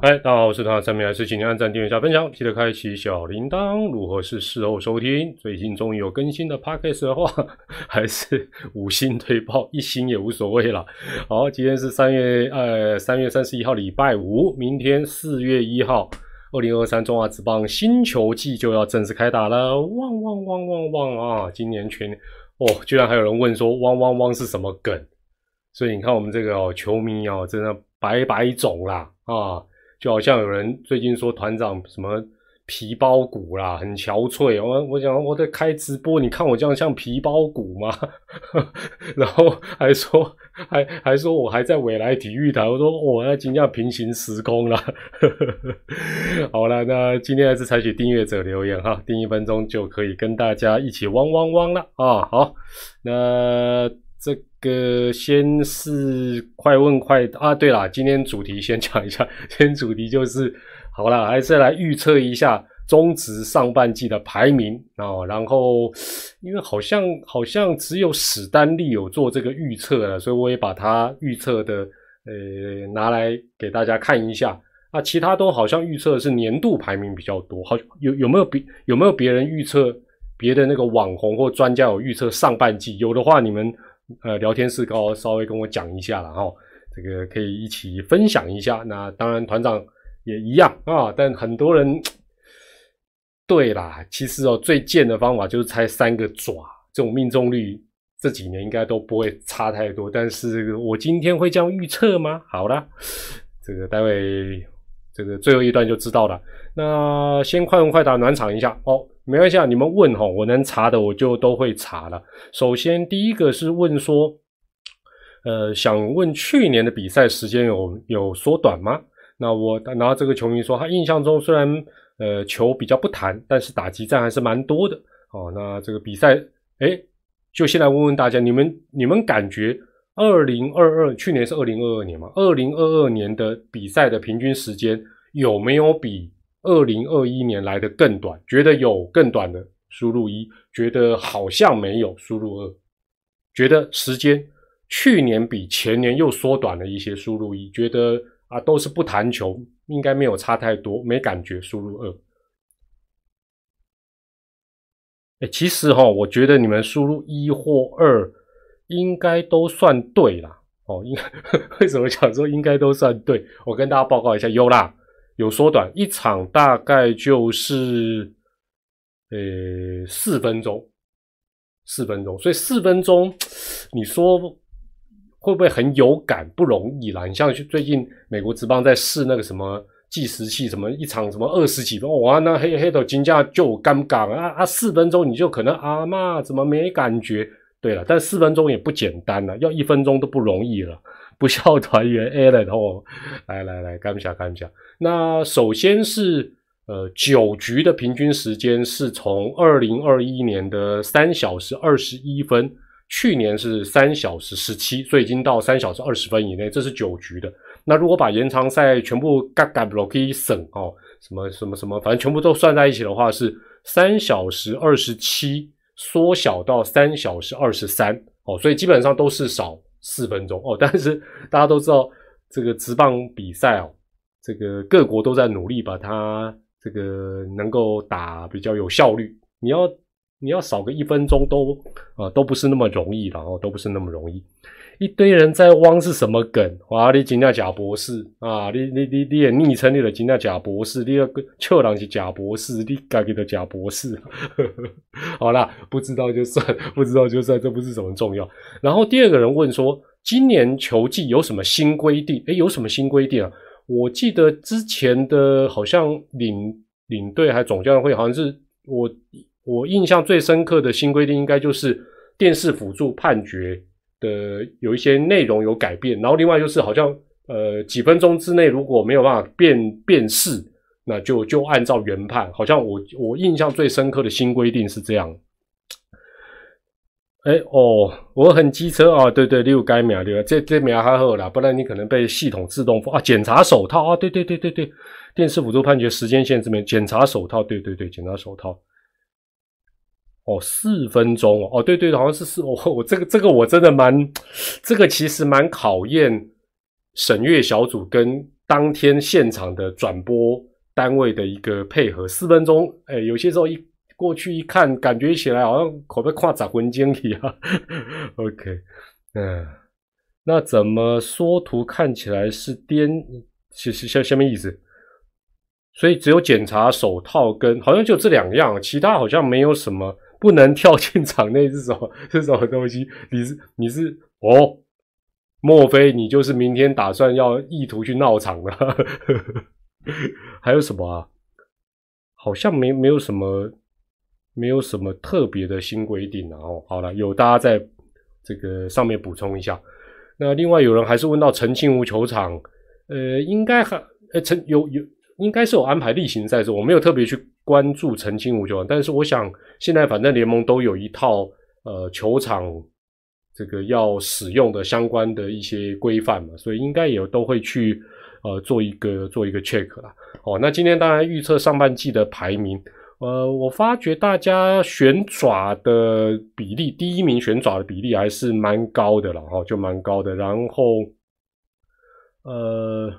嗨，大家好，我是团上面还是请您按赞、订阅、加分享，记得开启小铃铛。如何是事后收听？最近终于有更新的 podcast 的话，还是五星推爆，一星也无所谓了。好，今天是三月呃三月三十一号，礼拜五，明天四月一号，二零二三中华职棒新球季就要正式开打了。汪汪汪汪汪啊！今年全哦，居然还有人问说汪汪汪是什么梗？所以你看我们这个哦，球迷哦，真的百百种啦啊！就好像有人最近说团长什么皮包骨啦，很憔悴。我我想我在开直播，你看我这样像皮包骨吗？然后还说还还说我还在未来体育台，我说我要今天平行时空了。好了，那今天还是采取订阅者留言哈，订一分钟就可以跟大家一起汪汪汪了啊！好，那这。个先是快问快答啊，对了，今天主题先讲一下，今天主题就是好了，还是来预测一下中职上半季的排名啊。然后因为好像好像只有史丹利有做这个预测了，所以我也把它预测的呃拿来给大家看一下啊。其他都好像预测是年度排名比较多，好有有没有别有没有别人预测别的那个网红或专家有预测上半季？有的话你们。呃，聊天室高稍微跟我讲一下了哈，这个可以一起分享一下。那当然团长也一样啊，但很多人对啦，其实哦最贱的方法就是猜三个爪，这种命中率这几年应该都不会差太多。但是我今天会这样预测吗？好了，这个待会这个最后一段就知道了。那先快问快答暖场一下哦。没关系啊，你们问哈，我能查的我就都会查了。首先第一个是问说，呃，想问去年的比赛时间有有缩短吗？那我然后这个球迷说，他印象中虽然呃球比较不弹，但是打击战还是蛮多的。哦，那这个比赛，哎，就先来问问大家，你们你们感觉二零二二去年是二零二二年嘛？二零二二年的比赛的平均时间有没有比？二零二一年来的更短，觉得有更短的输入一，觉得好像没有输入二，觉得时间去年比前年又缩短了一些输入一，觉得啊都是不弹球，应该没有差太多，没感觉输入二。哎，其实哈，我觉得你们输入一或二应该都算对啦。哦，应 为什么想说应该都算对？我跟大家报告一下，有啦。有缩短一场大概就是呃四分钟，四分钟，所以四分钟，你说会不会很有感？不容易啦。你像最近美国职棒在试那个什么计时器，什么一场什么二十几分哇，那黑黑的金价就尴尬啊啊！四分钟你就可能啊妈怎么没感觉？对了，但四分钟也不简单了，要一分钟都不容易了。不孝团员 Allen 哦，来来来，干一下干一下。那首先是呃九局的平均时间是从二零二一年的三小时二十一分，去年是三小时十七，所以已经到三小时二十分以内，这是九局的。那如果把延长赛全部嘎嘎 block 省哦，什么什么什么，反正全部都算在一起的话，是三小时二十七缩小到三小时二十三哦，所以基本上都是少。四分钟哦，但是大家都知道这个直棒比赛哦，这个各国都在努力把它这个能够打比较有效率。你要你要少个一分钟都啊都不是那么容易的哦，都不是那么容易。一堆人在汪是什么梗？哇！你金那贾博士啊！你你你你也昵称你的金那贾博士，你个臭狼是贾博士，你该给的贾博士。好啦，不知道就算，不知道就算，这不是什么重要。然后第二个人问说，今年球季有什么新规定？诶，有什么新规定啊？我记得之前的好像领领队还总教练会，好像是我我印象最深刻的新规定，应该就是电视辅助判决。的有一些内容有改变，然后另外就是好像呃几分钟之内如果没有办法辨辨识，那就就按照原判。好像我我印象最深刻的新规定是这样。哎哦，我很机车啊，对对，六该秒六，这这秒还好啦，不然你可能被系统自动啊检查手套啊，对对对对对，电视辅助判决时间线这边检查手套，对对对，检查手套。哦，四分钟哦，哦，对对，好像是四。我 我这个这个我真的蛮，这个其实蛮考验审阅小组跟当天现场的转播单位的一个配合，四分钟，哎，有些时候一过去一看，感觉起来好像口被跨砸魂经一样。OK，嗯，那怎么缩图看起来是颠？其实下下面意思？所以只有检查手套跟好像就这两样，其他好像没有什么不能跳进场内是什么是什么东西？你是你是哦？莫非你就是明天打算要意图去闹场了？还有什么啊？好像没没有什么没有什么特别的新规定啊。后，好了，有大家在这个上面补充一下。那另外有人还是问到澄清湖球场，呃，应该还呃澄有有。应该是有安排例行赛事，我没有特别去关注澄清湖球场，但是我想现在反正联盟都有一套呃球场这个要使用的相关的一些规范嘛，所以应该也都会去呃做一个做一个 check 啦。哦，那今天当然预测上半季的排名，呃，我发觉大家旋爪的比例，第一名旋爪的比例还是蛮高的了，哈，就蛮高的。然后，呃，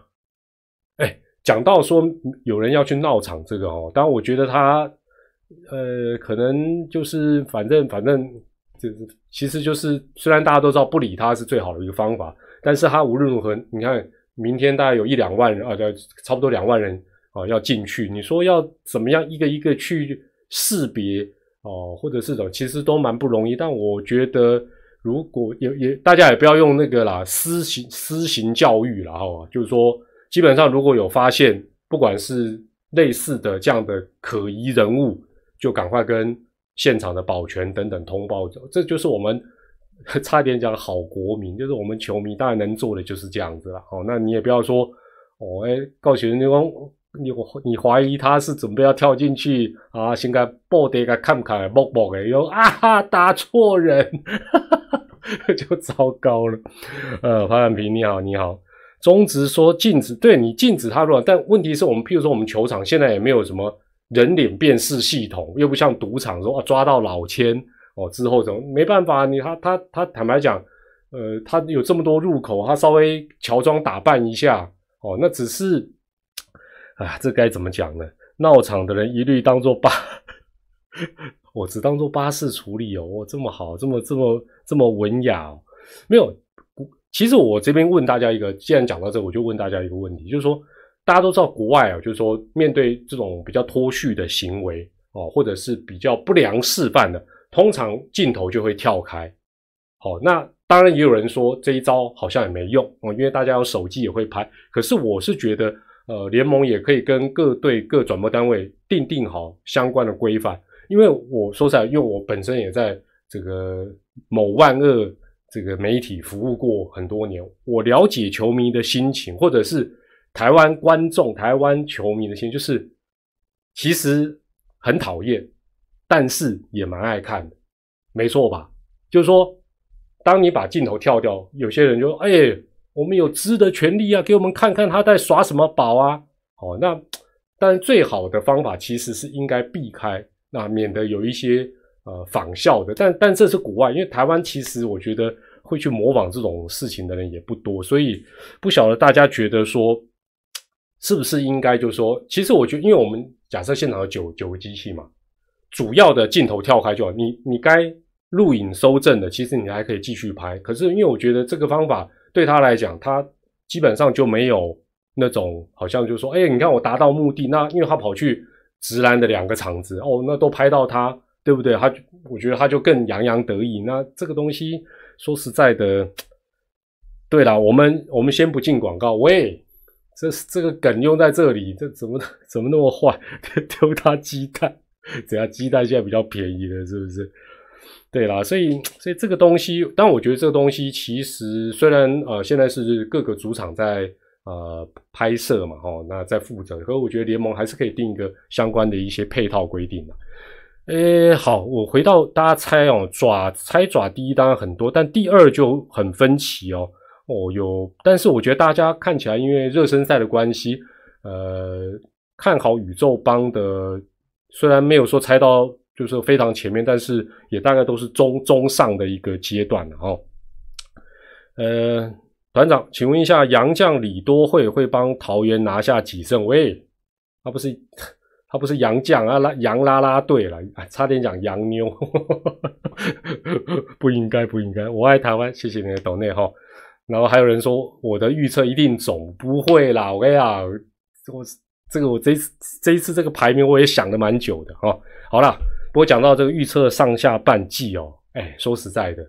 哎。讲到说有人要去闹场这个哦，当然我觉得他呃可能就是反正反正就是其实就是虽然大家都知道不理他是最好的一个方法，但是他无论如何，你看明天大概有一两万人啊，就差不多两万人要进去，你说要怎么样一个一个去识别哦，或者是种其实都蛮不容易。但我觉得如果也也大家也不要用那个啦，私行私行教育了哈，就是说。基本上，如果有发现，不管是类似的这样的可疑人物，就赶快跟现场的保全等等通报。这就是我们 差点讲好国民，就是我们球迷当然能做的就是这样子了。哦，那你也不要说哦，哎，告诉你说你你怀疑他是准备要跳进去啊，先该报的个看不看，摸摸的，又啊哈打错人，就糟糕了。呃，潘兰平你好，你好。中职说禁止，对你禁止他入，但问题是我们，譬如说我们球场现在也没有什么人脸辨识系统，又不像赌场说啊抓到老千哦之后怎么没办法，你他他他坦白讲，呃，他有这么多入口，他稍微乔装打扮一下哦，那只是，啊，这该怎么讲呢？闹场的人一律当做巴，我只当做巴士处理哦，我这么好，这么这么这么文雅，没有。其实我这边问大家一个，既然讲到这，我就问大家一个问题，就是说，大家都知道国外啊，就是说，面对这种比较脱序的行为哦，或者是比较不良示范的，通常镜头就会跳开。好，那当然也有人说这一招好像也没用哦，因为大家有手机也会拍。可是我是觉得，呃，联盟也可以跟各队各转播单位定定好相关的规范，因为我说实在，因为我本身也在这个某万恶。这个媒体服务过很多年，我了解球迷的心情，或者是台湾观众、台湾球迷的心，就是其实很讨厌，但是也蛮爱看的，没错吧？就是说，当你把镜头跳掉，有些人就哎，我们有知的权利啊，给我们看看他在耍什么宝啊。哦，那但最好的方法其实是应该避开，那免得有一些。呃，仿效的，但但这是国外，因为台湾其实我觉得会去模仿这种事情的人也不多，所以不晓得大家觉得说是不是应该就是说，其实我觉得，因为我们假设现场有九九个机器嘛，主要的镜头跳开就好，你你该录影收证的，其实你还可以继续拍。可是因为我觉得这个方法对他来讲，他基本上就没有那种好像就说，哎，你看我达到目的，那因为他跑去直男的两个场子，哦，那都拍到他。对不对？他我觉得他就更洋洋得意。那这个东西说实在的，对了，我们我们先不进广告。喂，这这个梗用在这里，这怎么怎么那么坏？丢他鸡蛋，怎样？鸡蛋现在比较便宜了，是不是？对啦，所以所以这个东西，但我觉得这个东西其实虽然呃现在是各个主场在呃拍摄嘛，哦，那在负责，可我觉得联盟还是可以定一个相关的一些配套规定的。诶，好，我回到大家猜哦，爪猜爪第一当然很多，但第二就很分歧哦。哦，有，但是我觉得大家看起来，因为热身赛的关系，呃，看好宇宙帮的，虽然没有说猜到就是非常前面，但是也大概都是中中上的一个阶段了哦。呃，团长，请问一下，杨将李多会会帮桃园拿下几胜？喂，他不是他不是杨将啊，拉杨拉拉队了，差点讲杨妞，不应该不应该。我爱台湾，谢谢你的懂内哈。然后还有人说我的预测一定总不会啦，我跟你讲，我这个我这次这一次这个排名我也想了蛮久的哈。好了，不过讲到这个预测上下半季哦，哎，说实在的，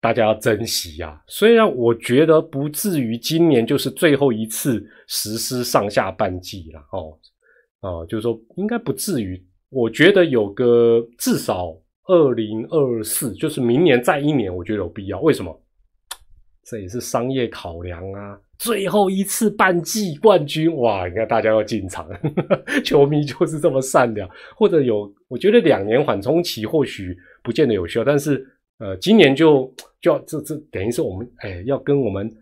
大家要珍惜呀。虽然我觉得不至于今年就是最后一次实施上下半季了哦，啊，就是说应该不至于。我觉得有个至少二零二四，就是明年再一年，我觉得有必要。为什么？这也是商业考量啊！最后一次半季冠军，哇！你看大家要进场，球迷就是这么善良。或者有，我觉得两年缓冲期或许不见得有效，但是呃，今年就就要这这等于是我们哎要跟我们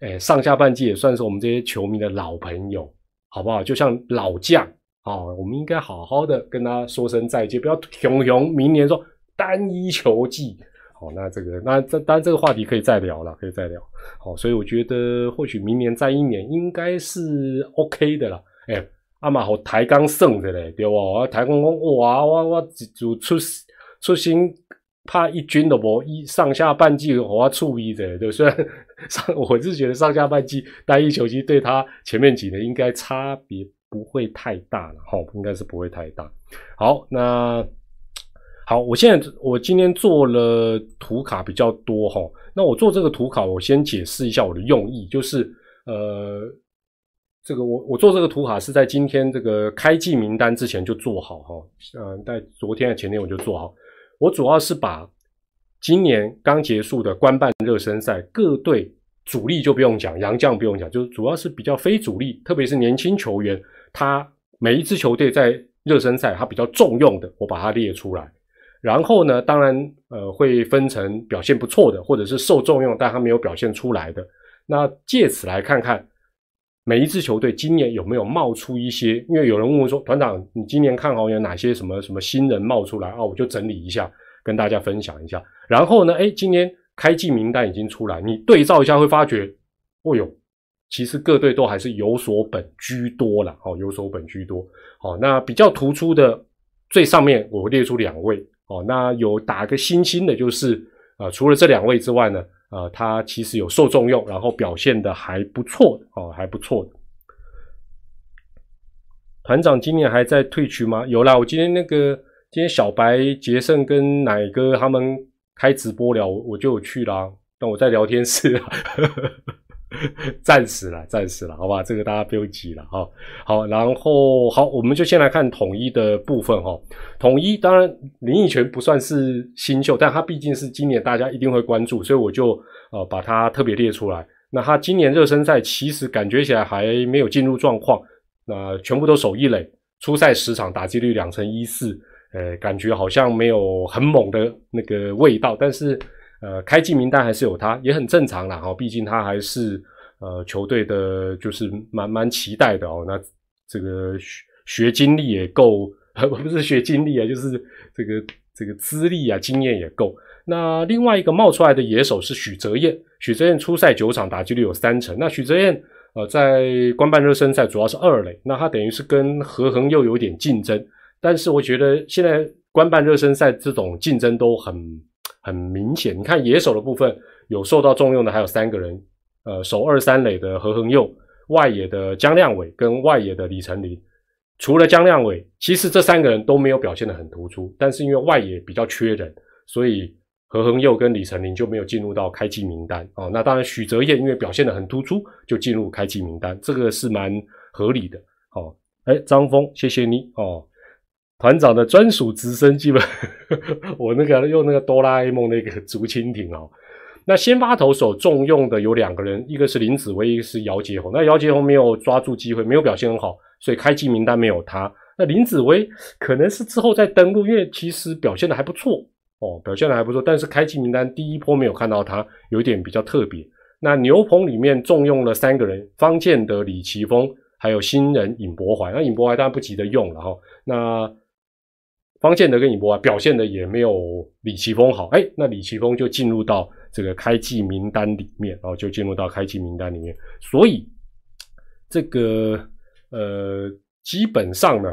哎上下半季也算是我们这些球迷的老朋友，好不好？就像老将啊，我们应该好好的跟他说声再见，不要熊熊明年说单一球季。哦，那这个，那这当然这个话题可以再聊了，可以再聊。好，所以我觉得或许明年再一年应该是 OK 的了。哎，阿玛好抬杠胜的嘞，对吧？我抬杠讲哇，我我就出出新怕一军的不一上下半季我处理的，对。虽然 上我是觉得上下半季单一球季对他前面几年应该差别不会太大了，哈，应该是不会太大。好，那。好，我现在我今天做了图卡比较多哈，那我做这个图卡，我先解释一下我的用意，就是呃，这个我我做这个图卡是在今天这个开季名单之前就做好哈，嗯，在昨天的前天我就做好，我主要是把今年刚结束的官办热身赛各队主力就不用讲，洋将不用讲，就是主要是比较非主力，特别是年轻球员，他每一支球队在热身赛他比较重用的，我把它列出来。然后呢，当然，呃，会分成表现不错的，或者是受重用但他没有表现出来的。那借此来看看每一支球队今年有没有冒出一些，因为有人问我说，团长，你今年看好有哪些什么什么新人冒出来啊？我就整理一下，跟大家分享一下。然后呢，哎，今年开季名单已经出来，你对照一下会发觉，哦哟，其实各队都还是有所本居多了，哦，有所本居多。好，那比较突出的最上面我列出两位。哦，那有打个星星的，就是呃，除了这两位之外呢，呃，他其实有受重用，然后表现的还不错哦，还不错的。团长今年还在退区吗？有啦，我今天那个今天小白、杰胜跟奶哥他们开直播聊，我就有去啦，但我在聊天室。暂时了，暂时了，好吧，这个大家不用急了哈。好，然后好，我们就先来看统一的部分哈。统一当然林奕泉不算是新秀，但他毕竟是今年大家一定会关注，所以我就呃把它特别列出来。那他今年热身赛其实感觉起来还没有进入状况，那全部都守一垒，初赛十场打击率两成一四，呃，感觉好像没有很猛的那个味道，但是。呃，开季名单还是有他，也很正常啦。哈，毕竟他还是呃球队的，就是蛮蛮期待的哦。那这个学学经历也够，不是学经历啊，就是这个这个资历啊，经验也够。那另外一个冒出来的野手是许哲彦，许哲彦初赛九场打击率有三成。那许哲彦呃在官办热身赛主要是二垒，那他等于是跟何恒又有点竞争。但是我觉得现在官办热身赛这种竞争都很。很明显，你看野手的部分有受到重用的，还有三个人，呃，守二三垒的何恒佑，外野的江亮伟跟外野的李成林。除了江亮伟，其实这三个人都没有表现的很突出，但是因为外野比较缺人，所以何恒佑跟李成林就没有进入到开季名单哦。那当然许哲彦因为表现的很突出，就进入开季名单，这个是蛮合理的。哦，哎，张峰，谢谢你哦。团长的专属直升机本，我那个用那个哆啦 A 梦那个竹蜻蜓哦。那先发投手重用的有两个人，一个是林子威，一个是姚杰宏。那姚杰宏没有抓住机会，没有表现很好，所以开季名单没有他。那林子威可能是之后再登陆，因为其实表现的还不错哦，表现的还不错。但是开季名单第一波没有看到他，有一点比较特别。那牛棚里面重用了三个人：方建德、李奇峰，还有新人尹博怀。那尹博怀当然不急着用了哈。那方建德跟尹博啊表现的也没有李奇峰好，哎，那李奇峰就进入到这个开季名单里面，然后就进入到开季名单里面。所以这个呃，基本上呢，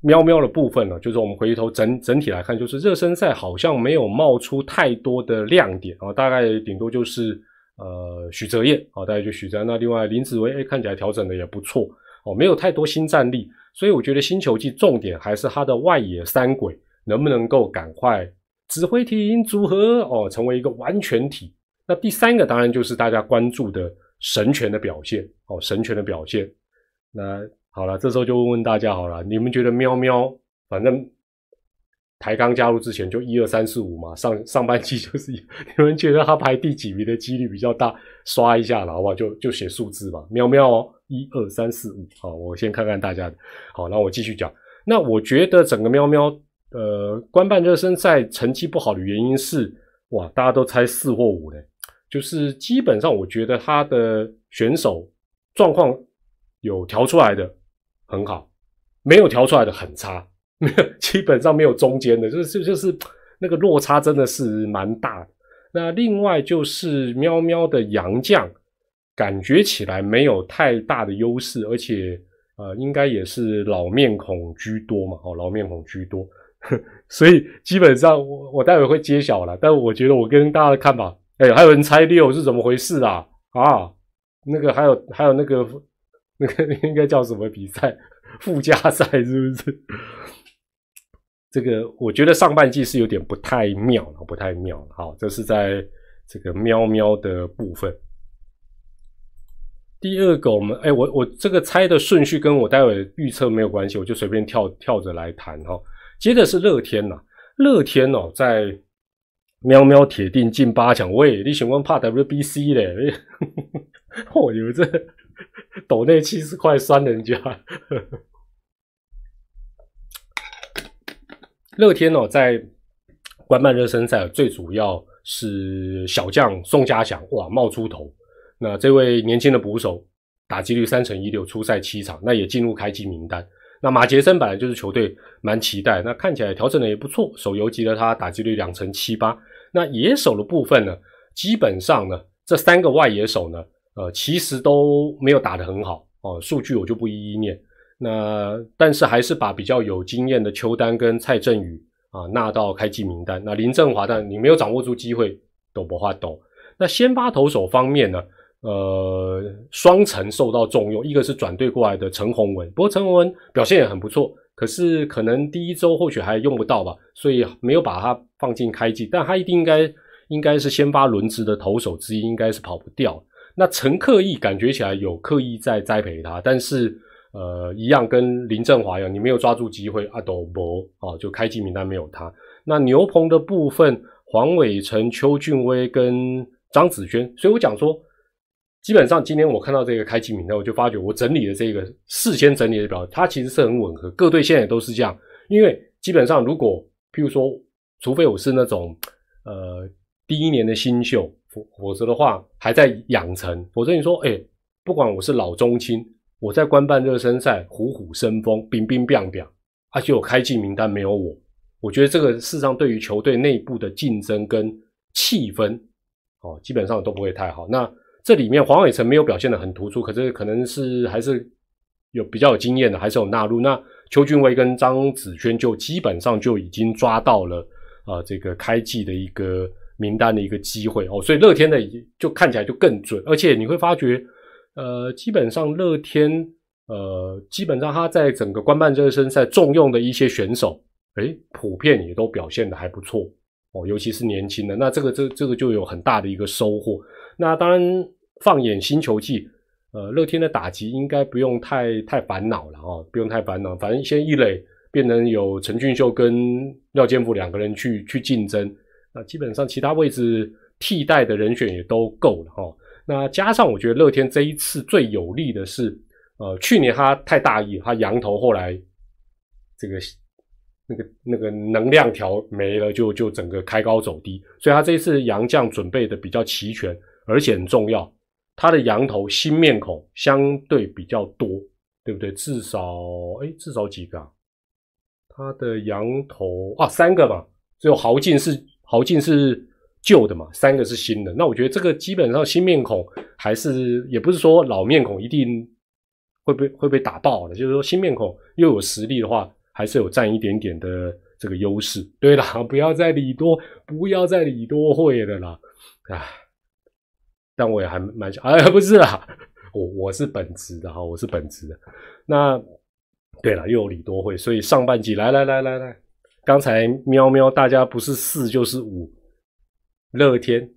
喵喵的部分呢，就是我们回头整整体来看，就是热身赛好像没有冒出太多的亮点啊，大概顶多就是呃许哲彦啊，大概就许哲。那另外林子维，哎，看起来调整的也不错哦，没有太多新战力，所以我觉得星球季重点还是它的外野三鬼能不能够赶快。指挥艇组合哦，成为一个完全体。那第三个当然就是大家关注的神权的表现哦，神权的表现。那好了，这时候就问问大家好了，你们觉得喵喵，反正台刚加入之前就一二三四五嘛，上上半季 就是，你们觉得他排第几名的几率比较大？刷一下了，好不好？就就写数字吧，喵喵哦，一二三四五。好，我先看看大家的。好，那我继续讲。那我觉得整个喵喵。呃，官办热身赛成绩不好的原因是，哇，大家都猜四或五嘞，就是基本上我觉得他的选手状况有调出来的很好，没有调出来的很差，没有 基本上没有中间的，就是就是那个落差真的是蛮大的。那另外就是喵喵的洋将，感觉起来没有太大的优势，而且呃，应该也是老面孔居多嘛，哦，老面孔居多。所以基本上我我待会会揭晓了，但我觉得我跟大家的看法，哎，还有人猜六是怎么回事啊？啊，那个还有还有那个那个应该叫什么比赛？附加赛是不是？这个我觉得上半季是有点不太妙了，不太妙了。好，这是在这个喵喵的部分。第二个，我们哎，我我这个猜的顺序跟我待会预测没有关系，我就随便跳跳着来谈哈。接着是乐天呐，乐天哦，在喵喵铁定进八强。喂，你喜欢怕 WBC 嘞？哦，你们这 抖内七十块酸人家。乐天哦，在官办热身赛最主要是小将宋家祥哇冒出头。那这位年轻的捕手打击率三成一六，出赛七场，那也进入开机名单。那马杰森本来就是球队蛮期待，那看起来调整的也不错。手游级的他打击率两成七八。那野手的部分呢，基本上呢，这三个外野手呢，呃，其实都没有打得很好哦。数据我就不一一念。那但是还是把比较有经验的邱丹跟蔡振宇啊纳到开季名单。那林振华，但你没有掌握住机会，都不话抖。那先发投手方面呢？呃，双城受到重用，一个是转队过来的陈宏文，不过陈宏文表现也很不错，可是可能第一周或许还用不到吧，所以没有把他放进开季，但他一定应该应该是先发轮值的投手之一，应该是跑不掉。那陈克义感觉起来有刻意在栽培他，但是呃，一样跟林振华一样，你没有抓住机会，阿斗博啊，就开机名单没有他。那牛棚的部分，黄伟成、邱俊威跟张子萱，所以我讲说。基本上今天我看到这个开机名单，我就发觉我整理的这个事先整理的表，它其实是很吻合。各队现在都是这样，因为基本上如果譬如说，除非我是那种呃第一年的新秀，否否则的话还在养成。否则你说，哎，不管我是老中青，我在官办热身赛虎虎生风，冰冰冰冰，而且我开季名单没有我，我觉得这个事实上对于球队内部的竞争跟气氛，哦，基本上都不会太好。那这里面黄伟成没有表现的很突出，可是可能是还是有比较有经验的，还是有纳入。那邱俊威跟张子轩就基本上就已经抓到了啊这个开季的一个名单的一个机会哦，所以乐天的就看起来就更准，而且你会发觉，呃，基本上乐天呃基本上他在整个官办热身赛重用的一些选手，诶，普遍也都表现的还不错哦，尤其是年轻的，那这个这这个就有很大的一个收获。那当然，放眼新球季，呃，乐天的打击应该不用太太烦恼了哦，不用太烦恼。反正先一垒变成有陈俊秀跟廖建富两个人去去竞争，那基本上其他位置替代的人选也都够了哈。那加上我觉得乐天这一次最有利的是，呃，去年他太大意，他羊头后来这个那个那个能量条没了，就就整个开高走低，所以他这一次羊将准备的比较齐全。而且很重要，他的羊头新面孔相对比较多，对不对？至少哎，至少几个？啊？他的羊头啊，三个吧。只有豪进是豪进是旧的嘛，三个是新的。那我觉得这个基本上新面孔还是也不是说老面孔一定会被会被打爆的，就是说新面孔又有实力的话，还是有占一点点的这个优势。对啦，不要再理多，不要再理多会的啦，唉，但我也还蛮想，哎，不是啦，我我是本职的哈，我是本职的。那对了，又有李多会，所以上半季来来来来来。刚才喵喵，大家不是四就是五。乐天，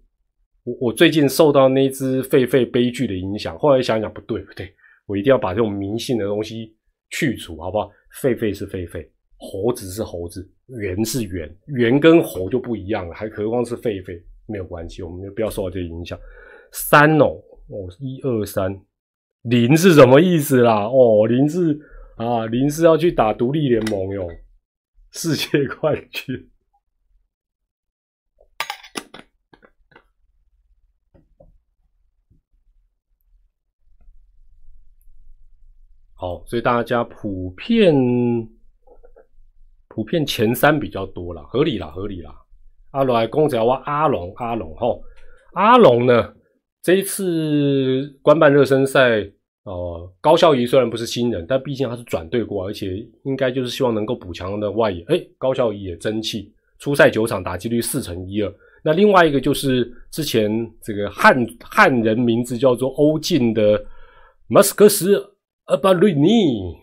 我我最近受到那只狒狒悲剧的影响，后来想想不对不对，我一定要把这种迷信的东西去除，好不好？狒狒是狒狒，猴子是猴子，猿是猿，猿跟猴就不一样了，还何况是狒狒？没有关系，我们就不要受到这个影响。三哦哦，一二三，零是什么意思啦？哦，零是啊，零是要去打独立联盟哟。世界冠军，好，所以大家普遍普遍前三比较多了，合理啦，合理啦。阿龙来公仔要阿龙，阿龙吼，阿龙呢，这一次官办热身赛。哦，高孝仪虽然不是新人，但毕竟他是转队过，而且应该就是希望能够补强的外野。哎，高孝仪也争气，初赛九场打击率四成一二。那另外一个就是之前这个汉汉人名字叫做欧进的马斯克斯阿巴瑞尼，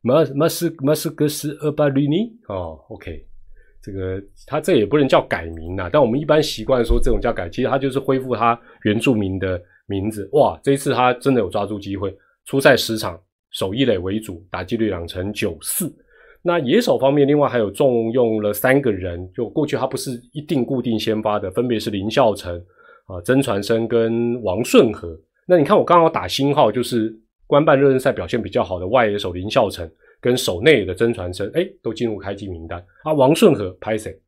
马马斯马斯克斯阿巴瑞尼。哦，OK，这个他这也不能叫改名呐，但我们一般习惯说这种叫改，其实他就是恢复他原住民的。名字哇，这一次他真的有抓住机会，初赛十场，守一垒为主，打击率两成九四。那野手方面，另外还有重用了三个人，就过去他不是一定固定先发的，分别是林孝成啊、曾传生跟王顺和。那你看我刚好打星号，就是官办热身赛表现比较好的外野手林孝成跟守内的曾传生，哎，都进入开机名单啊。王顺和拍谁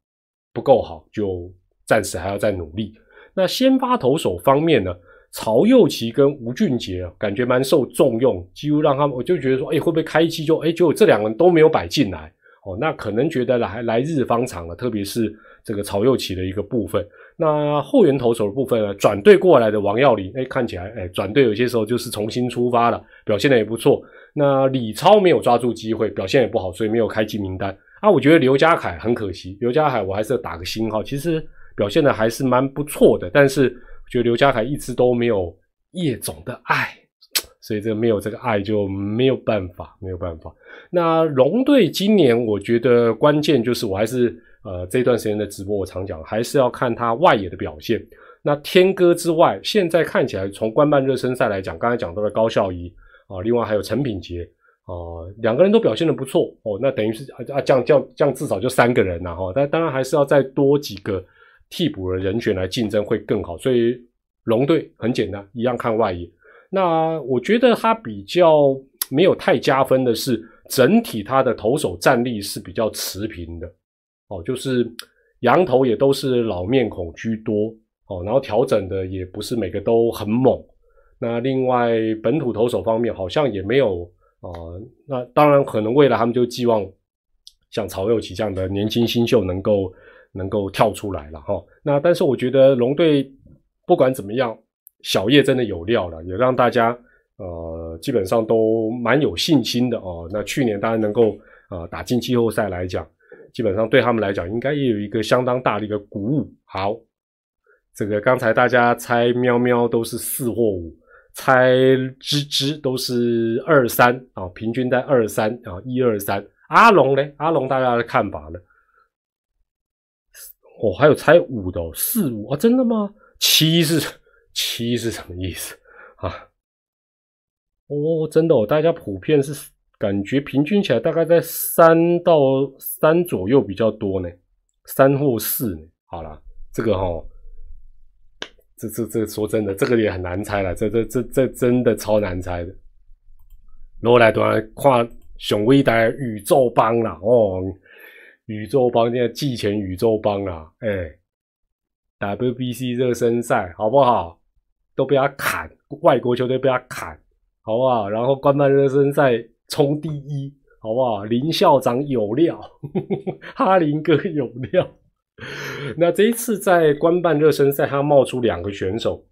不够好，就暂时还要再努力。那先发投手方面呢？曹佑奇跟吴俊杰啊，感觉蛮受重用，几乎让他们，我就觉得说，哎，会不会开机就，哎，结果这两个人都没有摆进来，哦，那可能觉得来来日方长了，特别是这个曹佑奇的一个部分。那后援投手的部分呢，转队过来的王耀林，哎，看起来，哎，转队有些时候就是重新出发了，表现的也不错。那李超没有抓住机会，表现也不好，所以没有开机名单。啊，我觉得刘家凯很可惜，刘家凯我还是要打个星号，其实表现的还是蛮不错的，但是。觉得刘家凯一直都没有叶总的爱，所以这个没有这个爱就没有办法，没有办法。那龙队今年我觉得关键就是我还是呃这段时间的直播我常讲，还是要看他外野的表现。那天哥之外，现在看起来从官办热身赛来讲，刚才讲到了高孝仪啊，另外还有陈品杰啊，两个人都表现的不错哦。那等于是啊这样这样这样至少就三个人了哈，但当然还是要再多几个。替补的人选来竞争会更好，所以龙队很简单，一样看外野。那我觉得他比较没有太加分的是，整体他的投手战力是比较持平的哦，就是羊头也都是老面孔居多哦，然后调整的也不是每个都很猛。那另外本土投手方面好像也没有啊，那当然可能未来他们就寄望像曹佑奇这样的年轻新秀能够。能够跳出来了哈，那但是我觉得龙队不管怎么样，小叶真的有料了，也让大家呃基本上都蛮有信心的哦。那去年当然能够呃打进季后赛来讲，基本上对他们来讲应该也有一个相当大的一个鼓舞。好，这个刚才大家猜喵喵都是四或五，猜吱吱都是二三啊，平均在二三啊一二三。阿龙呢？阿龙大家的看法呢？哦，还有猜五的，哦四五啊，真的吗？七是七是什么意思啊？哦，真的哦，大家普遍是感觉平均起来大概在三到三左右比较多呢，三或四呢。好了，这个哈，这这这说真的，这个也很难猜了，这这这这真的超难猜的。罗来端看雄伟大宇宙帮了哦。宇宙帮现在季前宇宙帮啊，哎，WBC 热身赛好不好？都被他砍，外国球队被他砍，好不好？然后官办热身赛冲第一，好不好？林校长有料，哈林哥有料，那这一次在官办热身赛，他冒出两个选手，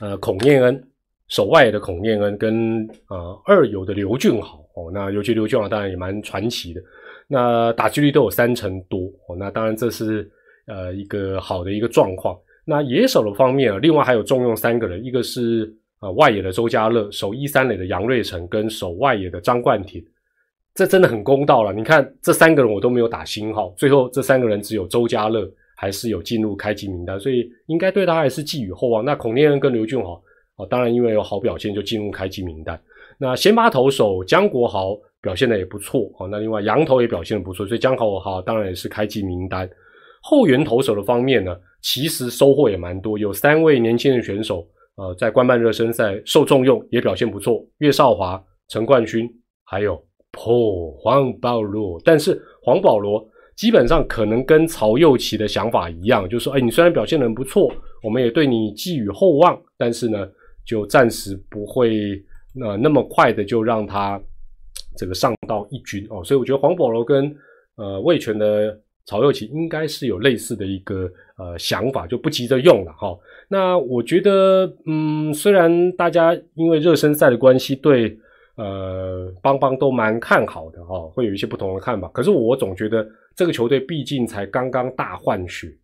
呃，孔念恩，守外的孔念恩跟呃二游的刘俊豪哦，那尤其刘俊豪当然也蛮传奇的，那打击率都有三成多哦，那当然这是呃一个好的一个状况。那野手的方面啊，另外还有重用三个人，一个是呃外野的周家乐，守一三垒的杨瑞成跟守外野的张冠廷。这真的很公道了。你看这三个人我都没有打星号，最后这三个人只有周家乐还是有进入开机名单，所以应该对他还是寄予厚望。那孔念恩跟刘俊豪啊，当然因为有好表现就进入开机名单。那先发投手江国豪表现的也不错啊，那另外羊头也表现的不错，所以江国豪当然也是开机名单。后援投手的方面呢，其实收获也蛮多，有三位年轻的选手呃在官办热身赛受重用，也表现不错，岳少华、陈冠勋还有。哦，黄保罗，但是黄保罗基本上可能跟曹佑奇的想法一样，就是说，哎，你虽然表现的很不错，我们也对你寄予厚望，但是呢，就暂时不会那那么快的就让他这个上到一军哦。所以我觉得黄保罗跟呃魏权的曹佑奇应该是有类似的一个呃想法，就不急着用了哈。那我觉得，嗯，虽然大家因为热身赛的关系对。呃，邦邦都蛮看好的哈，会有一些不同的看法。可是我总觉得这个球队毕竟才刚刚大换血，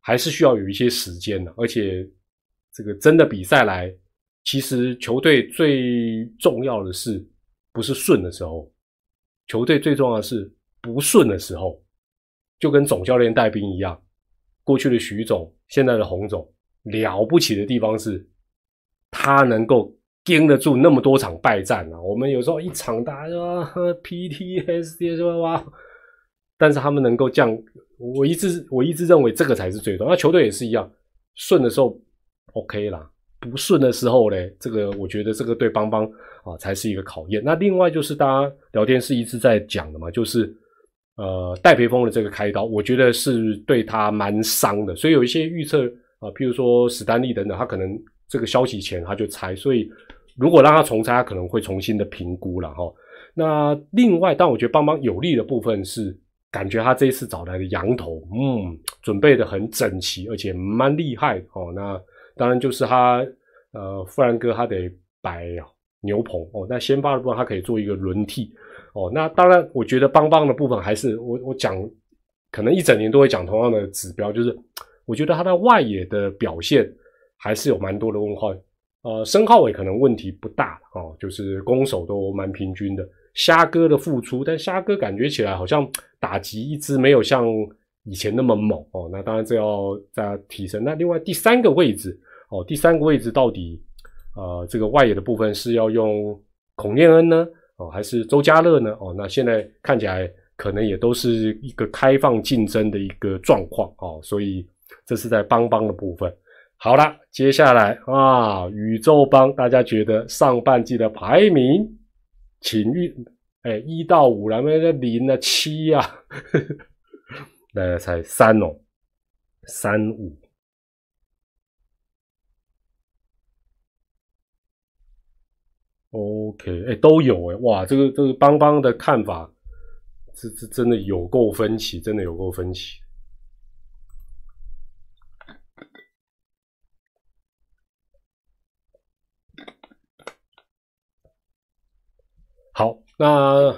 还是需要有一些时间的。而且这个真的比赛来，其实球队最重要的是不是顺的时候，球队最重要的是不顺的时候，就跟总教练带兵一样。过去的徐总，现在的洪总，了不起的地方是，他能够。盯得住那么多场败战啊！我们有时候一场打说 PTSD 说哇，但是他们能够降，我一直我一直认为这个才是最多。那球队也是一样，顺的时候 OK 啦，不顺的时候嘞，这个我觉得这个对邦邦啊才是一个考验。那另外就是大家聊天是一直在讲的嘛，就是呃戴培峰的这个开刀，我觉得是对他蛮伤的，所以有一些预测啊，譬如说史丹利等等，他可能这个消息前他就猜，所以。如果让他重拆，他可能会重新的评估了哈。那另外，但我觉得邦邦有利的部分是，感觉他这一次找来的羊头，嗯，准备的很整齐，而且蛮厉害哦。那当然就是他，呃，富兰哥他得摆牛棚哦。那先发的部分他可以做一个轮替哦。那当然，我觉得邦邦的部分还是我我讲，可能一整年都会讲同样的指标，就是我觉得他的外野的表现还是有蛮多的问号。呃，申浩伟可能问题不大哦，就是攻守都蛮平均的。虾哥的付出，但虾哥感觉起来好像打击一直没有像以前那么猛哦。那当然这要再提升。那另外第三个位置哦，第三个位置到底呃这个外野的部分是要用孔念恩呢哦，还是周家乐呢哦？那现在看起来可能也都是一个开放竞争的一个状况哦，所以这是在邦邦的部分。好了，接下来啊，宇宙帮大家觉得上半季的排名，请预哎一到五来，那个零啊七啊，大家猜三哦，三五，OK，哎都有哎，哇，这个这个邦邦的看法，这这真的有够分歧，真的有够分歧。好，那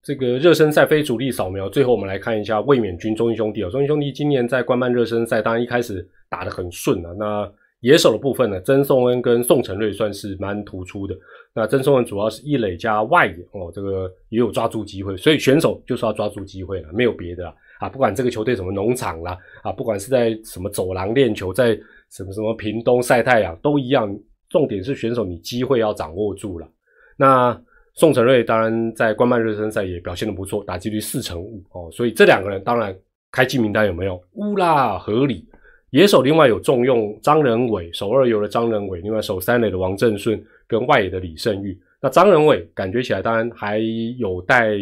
这个热身赛非主力扫描，最后我们来看一下卫冕军中英兄弟哦。中英兄弟今年在官办热身赛，当然一开始打得很顺啊。那野手的部分呢，曾颂恩跟宋承瑞算是蛮突出的。那曾颂恩主要是一垒加外野哦，这个也有抓住机会，所以选手就是要抓住机会了，没有别的啊。不管这个球队什么农场啦，啊，不管是在什么走廊练球，在什么什么屏东晒太阳都一样，重点是选手你机会要掌握住了。那宋承瑞当然在官办热身赛也表现的不错，打击率四成五哦，所以这两个人当然开机名单有没有？乌啦，合理。野手另外有重用张仁伟，守二游的张仁伟，另外守三垒的王正顺跟外野的李胜玉。那张仁伟感觉起来当然还有待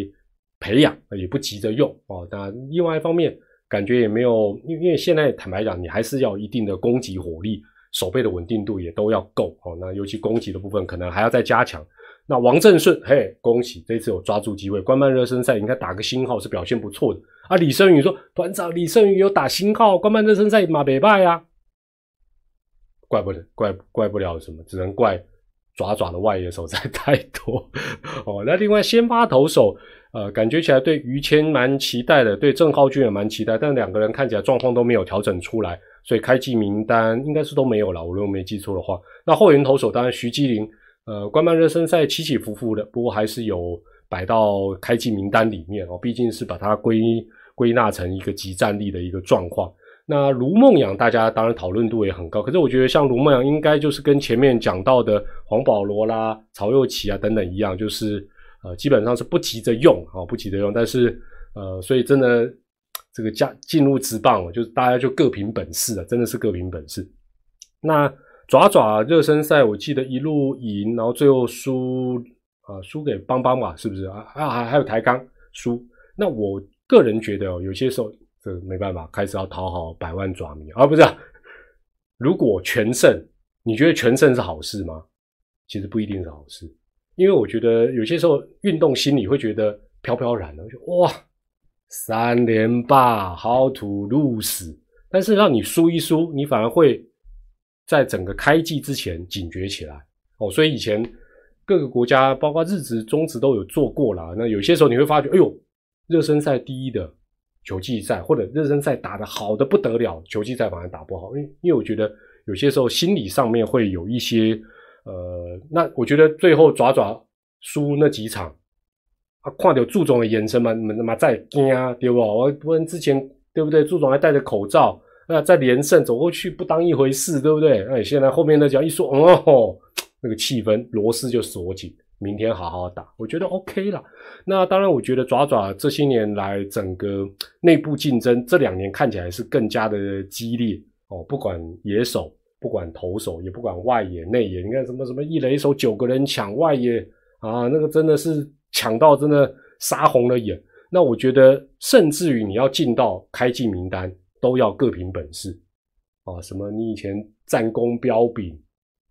培养，也不急着用哦。那另外一方面感觉也没有，因为因为现在坦白讲，你还是要一定的攻击火力，手背的稳定度也都要够哦。那尤其攻击的部分可能还要再加强。那王正顺，嘿，恭喜这次有抓住机会，官办热身赛应该打个星号是表现不错的啊。李胜宇说，团长李胜宇有打星号，官办热身赛马北败啊，怪不得怪怪不了什么，只能怪爪爪的外野手在 太多哦。那另外先发投手，呃，感觉起来对于谦蛮期待的，对郑浩俊也蛮期待，但两个人看起来状况都没有调整出来，所以开季名单应该是都没有了。我如果没记错的话，那后援投手当然徐基林。呃，官办热身赛起起伏伏的，不过还是有摆到开季名单里面哦。毕竟是把它归归纳成一个集战力的一个状况。那卢梦阳，大家当然讨论度也很高。可是我觉得像卢梦阳，应该就是跟前面讲到的黄保罗啦、曹佑齐啊等等一样，就是呃基本上是不急着用啊，不急着用。但是呃，所以真的这个加进入职棒，就是大家就各凭本事啊，真的是各凭本事。那。爪爪热身赛，我记得一路赢，然后最后输啊，输给邦邦嘛，是不是啊？啊，还还有台钢输。那我个人觉得哦，有些时候这没办法，开始要讨好百万爪迷啊，不是？如果全胜，你觉得全胜是好事吗？其实不一定是好事，因为我觉得有些时候运动心理会觉得飘飘然的，就哇，三连霸，how to lose？但是让你输一输，你反而会。在整个开季之前警觉起来哦，所以以前各个国家包括日职、中职都有做过了。那有些时候你会发觉，哎呦，热身赛第一的球季赛，或者热身赛打得好的不得了，球季赛反而打不好。因为因为我觉得有些时候心理上面会有一些呃，那我觉得最后爪爪输那几场啊，看到祝总的眼神嘛，那么在惊对不？我不然之前对不对？祝总还戴着口罩。那再连胜走过去不当一回事，对不对？哎，现在后面的脚一说，哦，那个气氛螺丝就锁紧，明天好好打，我觉得 OK 了。那当然，我觉得爪爪这些年来整个内部竞争，这两年看起来是更加的激烈哦。不管野手，不管投手，也不管外野、内野，你看什么什么一垒手九个人抢外野啊，那个真的是抢到真的杀红了眼。那我觉得，甚至于你要进到开季名单。都要各凭本事啊！什么？你以前战功彪炳，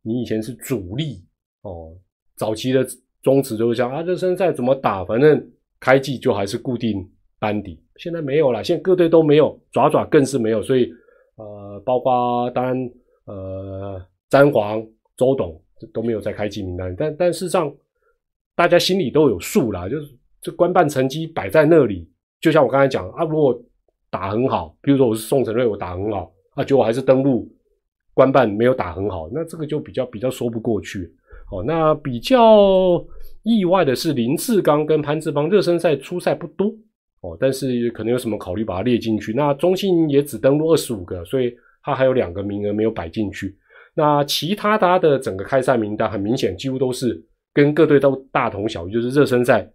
你以前是主力哦。早期的宗旨就是像啊，热身赛怎么打，反正开季就还是固定班底。现在没有了，现在各队都没有，爪爪更是没有。所以呃，包括当然呃，詹皇、周董都没有在开季名单。但但事实上，大家心里都有数啦，就是这官办成绩摆在那里。就像我刚才讲啊，如果打很好，比如说我是宋承瑞，我打很好啊，结果还是登陆官办没有打很好，那这个就比较比较说不过去。哦，那比较意外的是林志刚跟潘志邦热身赛出赛不多哦，但是可能有什么考虑把它列进去。那中信也只登陆二十五个，所以他还有两个名额没有摆进去。那其他他的整个开赛名单很明显，几乎都是跟各队都大同小异，就是热身赛。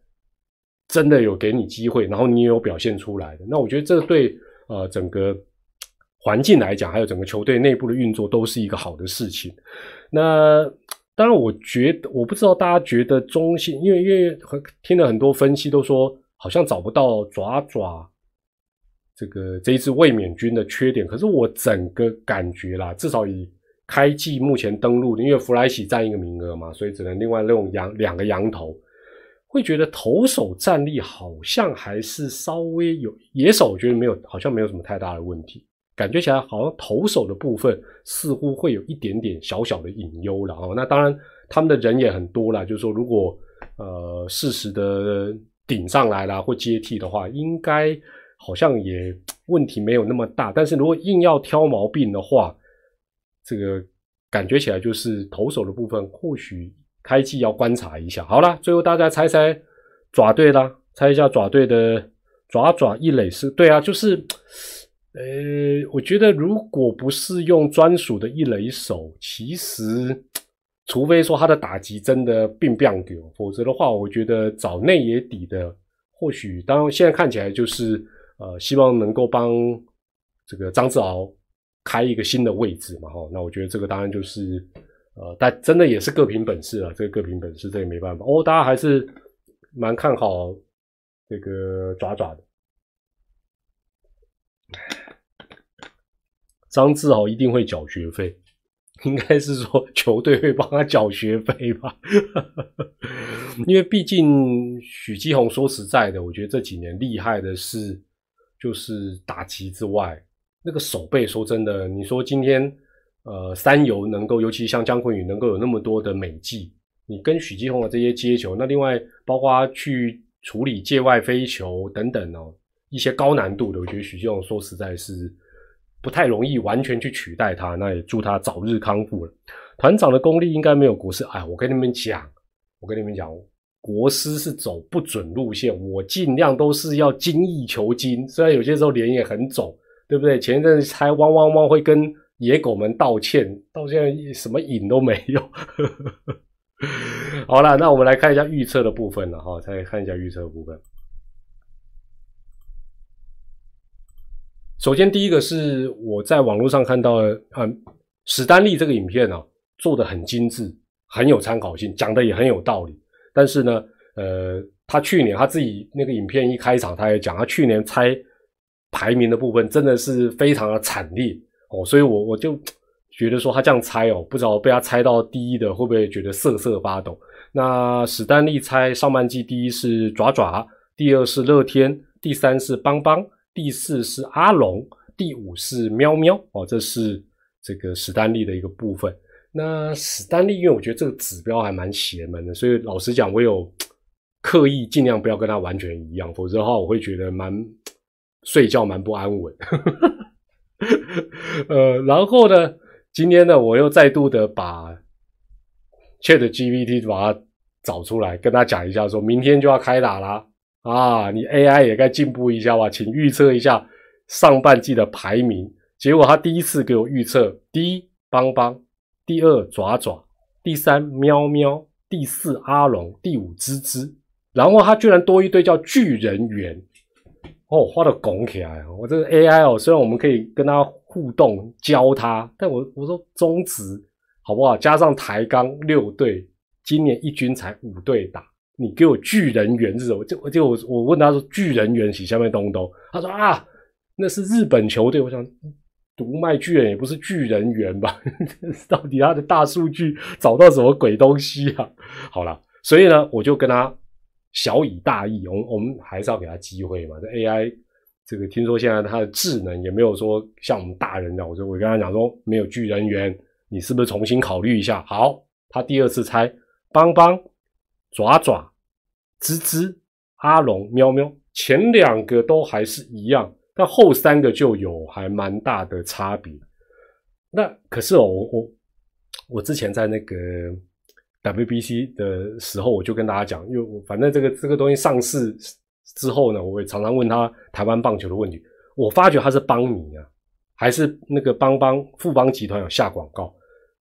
真的有给你机会，然后你也有表现出来的，那我觉得这对呃整个环境来讲，还有整个球队内部的运作都是一个好的事情。那当然，我觉得我不知道大家觉得中信，因为因为听了很多分析都说好像找不到爪爪这个这一支卫冕军的缺点，可是我整个感觉啦，至少以开季目前登陆，因为弗莱喜占一个名额嘛，所以只能另外用羊两个羊头。会觉得投手战力好像还是稍微有野手，我觉得没有，好像没有什么太大的问题。感觉起来好像投手的部分似乎会有一点点小小的隐忧了哦。那当然，他们的人也很多了，就是说如果呃适时的顶上来了或接替的话，应该好像也问题没有那么大。但是如果硬要挑毛病的话，这个感觉起来就是投手的部分或许。开季要观察一下，好了，最后大家猜猜爪队啦，猜一下爪队的爪爪一垒是对啊，就是，呃，我觉得如果不是用专属的一垒手，其实除非说他的打击真的并不丢，否则的话，我觉得找内野底的，或许当然现在看起来就是呃，希望能够帮这个张志豪开一个新的位置嘛，哈，那我觉得这个当然就是。呃，但真的也是各凭本事啊，这个各凭本事，这也没办法哦。大家还是蛮看好这个爪爪的，张志豪一定会缴学费应该是说球队会帮他缴学费吧，因为毕竟许基宏说实在的，我觉得这几年厉害的是，就是打击之外，那个手背，说真的，你说今天呃三游能够，尤其像姜昆宇能够有那么多的美技，你跟许继宏的这些接球，那另外包括去处理界外飞球等等哦，一些高难度的，我觉得许继宏说实在是。不太容易完全去取代他，那也祝他早日康复了。团长的功力应该没有国师。哎，我跟你们讲，我跟你们讲，国师是走不准路线，我尽量都是要精益求精。虽然有些时候脸也很肿，对不对？前一阵才汪汪汪会跟野狗们道歉，到现在什么影都没有。好了，那我们来看一下预测的部分了哈，再看一下预测的部分。首先，第一个是我在网络上看到的，嗯，史丹利这个影片啊，做的很精致，很有参考性，讲的也很有道理。但是呢，呃，他去年他自己那个影片一开场，他也讲，他去年猜排名的部分真的是非常的惨烈哦，所以我我就觉得说他这样猜哦，不知道被他猜到第一的会不会觉得瑟瑟发抖。那史丹利猜上半季第一是爪爪，第二是乐天，第三是邦邦。第四是阿龙，第五是喵喵哦，这是这个史丹利的一个部分。那史丹利，因为我觉得这个指标还蛮邪门的，所以老实讲，我有刻意尽量不要跟他完全一样，否则的话，我会觉得蛮睡觉蛮不安稳。呃，然后呢，今天呢，我又再度的把 Chat GPT 把它找出来，跟他讲一下，说明天就要开打啦。啊，你 AI 也该进步一下吧？请预测一下上半季的排名。结果他第一次给我预测：第一邦邦，第二爪爪，第三喵喵，第四阿龙，第五吱吱。然后他居然多一堆叫巨人猿哦，画的拱起来。我这个 AI 哦，虽然我们可以跟他互动教他，但我我说中职好不好？加上抬杠六队，今年一军才五队打。你给我巨人猿是什么？就就我我问他说巨人猿是下面东东，他说啊，那是日本球队。我想独卖巨人也不是巨人猿吧？到底他的大数据找到什么鬼东西啊？好了，所以呢，我就跟他小以大义，我我们还是要给他机会嘛。这 AI 这个听说现在它的智能也没有说像我们大人的，我就我跟他讲说没有巨人猿，你是不是重新考虑一下？好，他第二次猜邦邦。爪爪、吱吱、阿龙、喵喵，前两个都还是一样，但后三个就有还蛮大的差别。那可是哦，我我我之前在那个 WBC 的时候，我就跟大家讲，因为我反正这个这个东西上市之后呢，我也常常问他台湾棒球的问题。我发觉他是邦迷啊，还是那个邦邦富邦集团有下广告？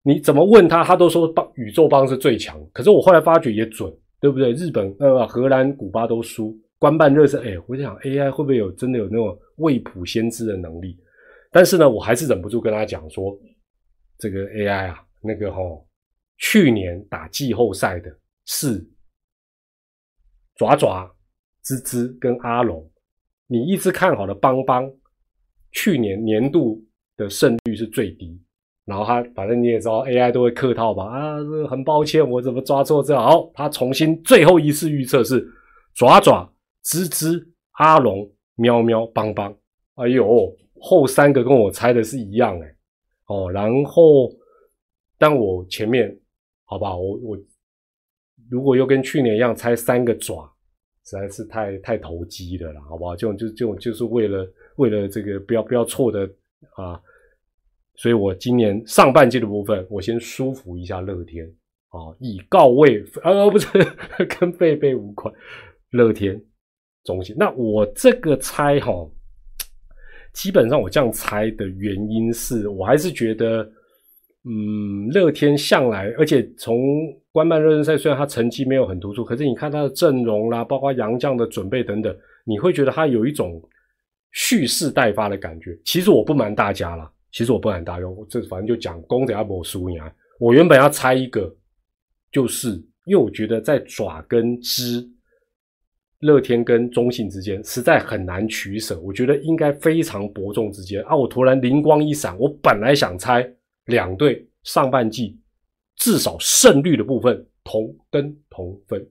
你怎么问他，他都说邦宇宙邦是最强。可是我后来发觉也准，对不对？日本、呃，荷兰、古巴都输，官办热身。哎，我想 AI 会不会有真的有那种未卜先知的能力？但是呢，我还是忍不住跟他讲说，这个 AI 啊，那个吼，去年打季后赛的是爪爪、吱吱跟阿龙，你一直看好的邦邦，去年年度的胜率是最低。然后他反正你也知道，AI 都会客套吧？啊，这很抱歉，我怎么抓错这？好，他重新最后一次预测是爪爪、吱吱、阿龙、喵喵、邦邦。哎呦，后三个跟我猜的是一样哎。哦，然后但我前面好吧，我我如果又跟去年一样猜三个爪，实在是太太投机的了，好不好？这种就这种就是为了为了这个不要不要错的啊。所以我今年上半季的部分，我先舒服一下乐天啊，以告慰啊，不是 跟贝贝无关，乐天中心。那我这个猜哈，基本上我这样猜的原因是我还是觉得，嗯，乐天向来，而且从官办热身赛，虽然他成绩没有很突出，可是你看他的阵容啦，包括杨将的准备等等，你会觉得他有一种蓄势待发的感觉。其实我不瞒大家了。其实我不瞒大家，我，这反正就讲公仔阿伯输赢啊。我原本要猜一个，就是因为我觉得在爪跟枝、乐天跟中信之间实在很难取舍，我觉得应该非常伯仲之间啊！我突然灵光一闪，我本来想猜两队上半季至少胜率的部分同登同分，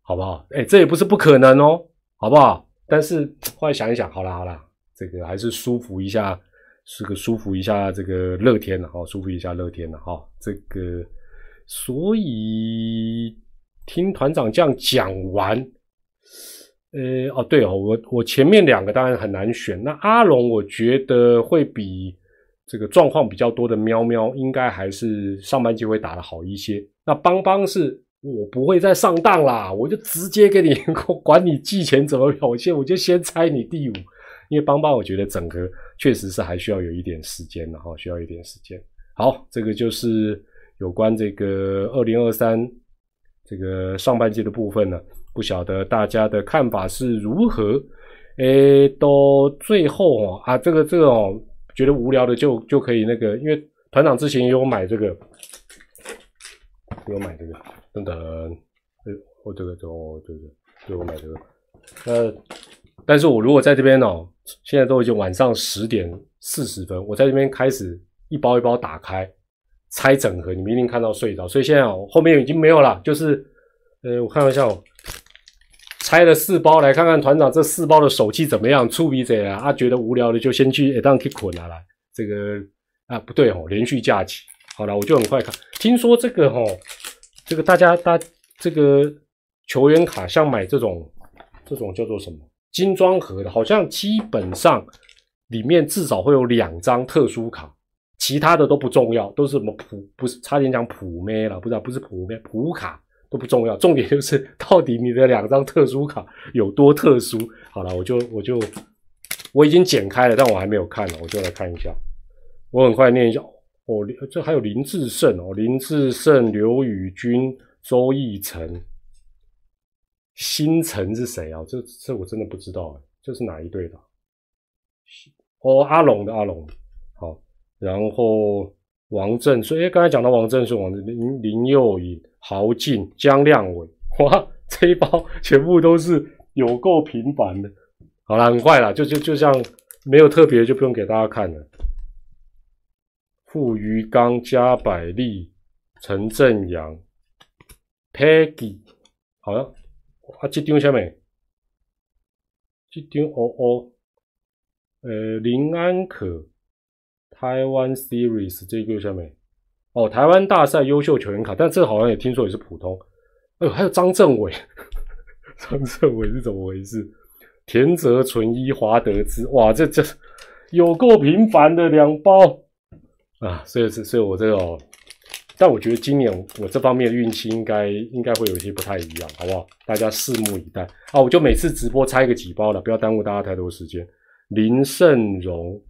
好不好？哎，这也不是不可能哦，好不好？但是后来想一想，好了好了，这个还是舒服一下，是个舒服一下这个乐天了哈，舒服一下乐天了哈，这个所以听团长这样讲完。呃哦对哦，我我前面两个当然很难选。那阿龙我觉得会比这个状况比较多的喵喵，应该还是上半季会打得好一些。那邦邦是我不会再上当啦，我就直接给你 管你季前怎么表现，我就先猜你第五。因为邦邦我觉得整个确实是还需要有一点时间的哈，需要一点时间。好，这个就是有关这个二零二三这个上半季的部分呢。不晓得大家的看法是如何？诶，到最后哦啊，这个这个哦，觉得无聊的就就可以那个，因为团长之前也有买这个，有买这个，等等，诶，我这个哦，这个，对我买这个，呃，但是我如果在这边哦，现在都已经晚上十点四十分，我在这边开始一包一包打开拆整盒，你们一定看到睡着，所以现在哦，后面已经没有了，就是呃，我看一下哦。拆了四包，来看看团长这四包的手气怎么样？出鼻子啊！啊，觉得无聊的就先去当去捆了来。这个啊，不对哦，连续假期。好了，我就很快看。听说这个哦，这个大家大这个球员卡，像买这种这种叫做什么精装盒的，好像基本上里面至少会有两张特殊卡，其他的都不重要，都是什么普不是差点讲普咩了，不知道不是普咩普卡。都不重要，重点就是 到底你的两张特殊卡有多特殊。好了，我就我就我已经剪开了，但我还没有看呢，我就来看一下。我很快念一下哦，这还有林志胜哦，林志胜、刘宇君、周奕辰、星辰是谁啊？这这我真的不知道，这是哪一队的？哦，阿龙的阿龙。好，然后王振顺，哎，刚才讲到王振顺，王林林佑颖。豪进、江亮伟，哇，这一包全部都是有够频繁的。好了，很快了，就就就像没有特别，就不用给大家看了。傅余刚、加百利、陈正阳、Peggy，好了，啊，这张下面，这张哦哦，呃，林安可，台湾 Series 这个下面。哦，台湾大赛优秀球员卡，但这好像也听说也是普通。哎呦，还有张政伟，张政伟是怎么回事？田泽纯一、华德兹，哇，这这有够频繁的两包啊！所以是，所以我这个，但我觉得今年我这方面的运气应该应该会有一些不太一样，好不好？大家拭目以待啊！我就每次直播拆个几包了，不要耽误大家太多时间。林胜荣、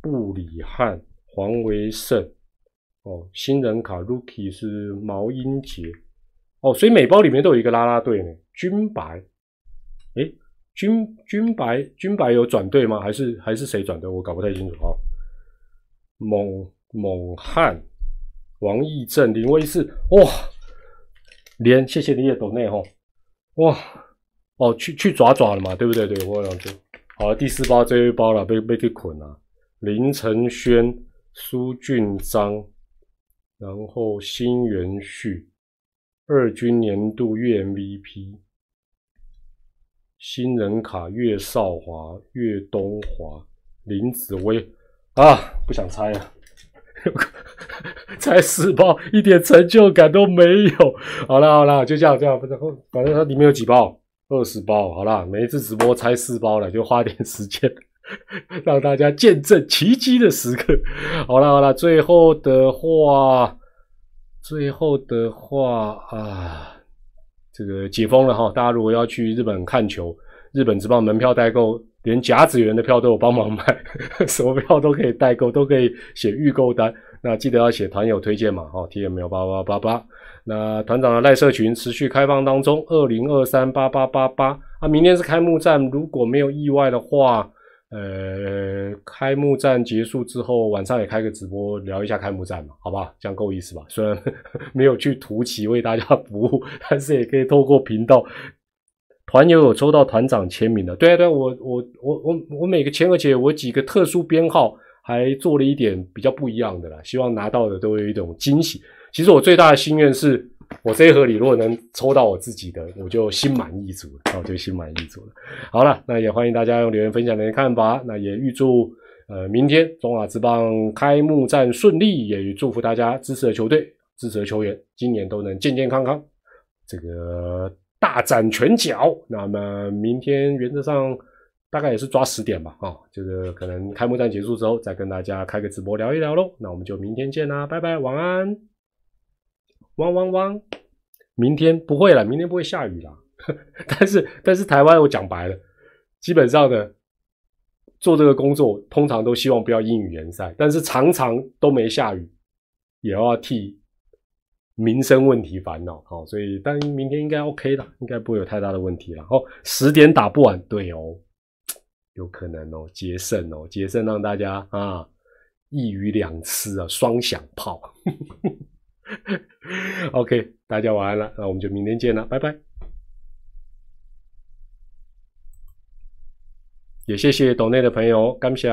布里汉。黄维胜，哦，新人卡 Rookie 是毛英杰，哦，所以每包里面都有一个拉拉队呢。军白，诶，军军白军白有转队吗？还是还是谁转队？我搞不太清楚啊。猛猛汉，王义正，林威士，哇，连谢谢你也懂内吼，哇，哦，去去爪爪了嘛，对不对？对，我两就好，第四包这一包了，被被给捆了。林承轩。苏俊章，然后新元旭，二军年度月 MVP，新人卡岳少华、岳东华、林子威啊，不想猜啊，猜四包一点成就感都没有。好了好了，就这样这样，反正反正它里面有几包，二十包。好了，每一次直播猜四包了，就花点时间。让大家见证奇迹的时刻。好了好了，最后的话，最后的话啊，这个解封了哈，大家如果要去日本看球，日本直棒门票代购，连甲子园的票都有帮忙买，什么票都可以代购，都可以写预购单。那记得要写团友推荐嘛，哈，T M 八八八八。那团长的赖社群持续开放当中，二零二三八八八八啊，明天是开幕战，如果没有意外的话。呃，开幕战结束之后，晚上也开个直播聊一下开幕战嘛，好不好？这样够意思吧？虽然 没有去图奇为大家服务，但是也可以透过频道团友有抽到团长签名的。对啊，对啊，我我我我我每个签而且我几个特殊编号，还做了一点比较不一样的啦，希望拿到的都有一种惊喜。其实我最大的心愿是，我这一盒里如果能抽到我自己的，我就心满意足了，我就心满意足了。好了，那也欢迎大家用留言分享你的看法，那也预祝呃明天中华之棒开幕战顺利，也祝福大家支持的球队、支持的球员今年都能健健康康，这个大展拳脚。那么明天原则上。大概也是抓十点吧，啊，就是可能开幕战结束之后再跟大家开个直播聊一聊喽。那我们就明天见啦，拜拜，晚安，汪汪汪！明天不会了，明天不会下雨啦。但是但是台湾我讲白了，基本上呢，做这个工作通常都希望不要阴雨连赛，但是常常都没下雨，也要替民生问题烦恼。好，所以但明天应该 OK 的，应该不会有太大的问题了。哦，十点打不完，对哦。有可能哦，捷胜哦，捷胜让大家啊一鱼两吃啊，双响炮。呵 呵 OK，大家晚安了，那我们就明天见了，拜拜。也谢谢岛内的朋友，感谢。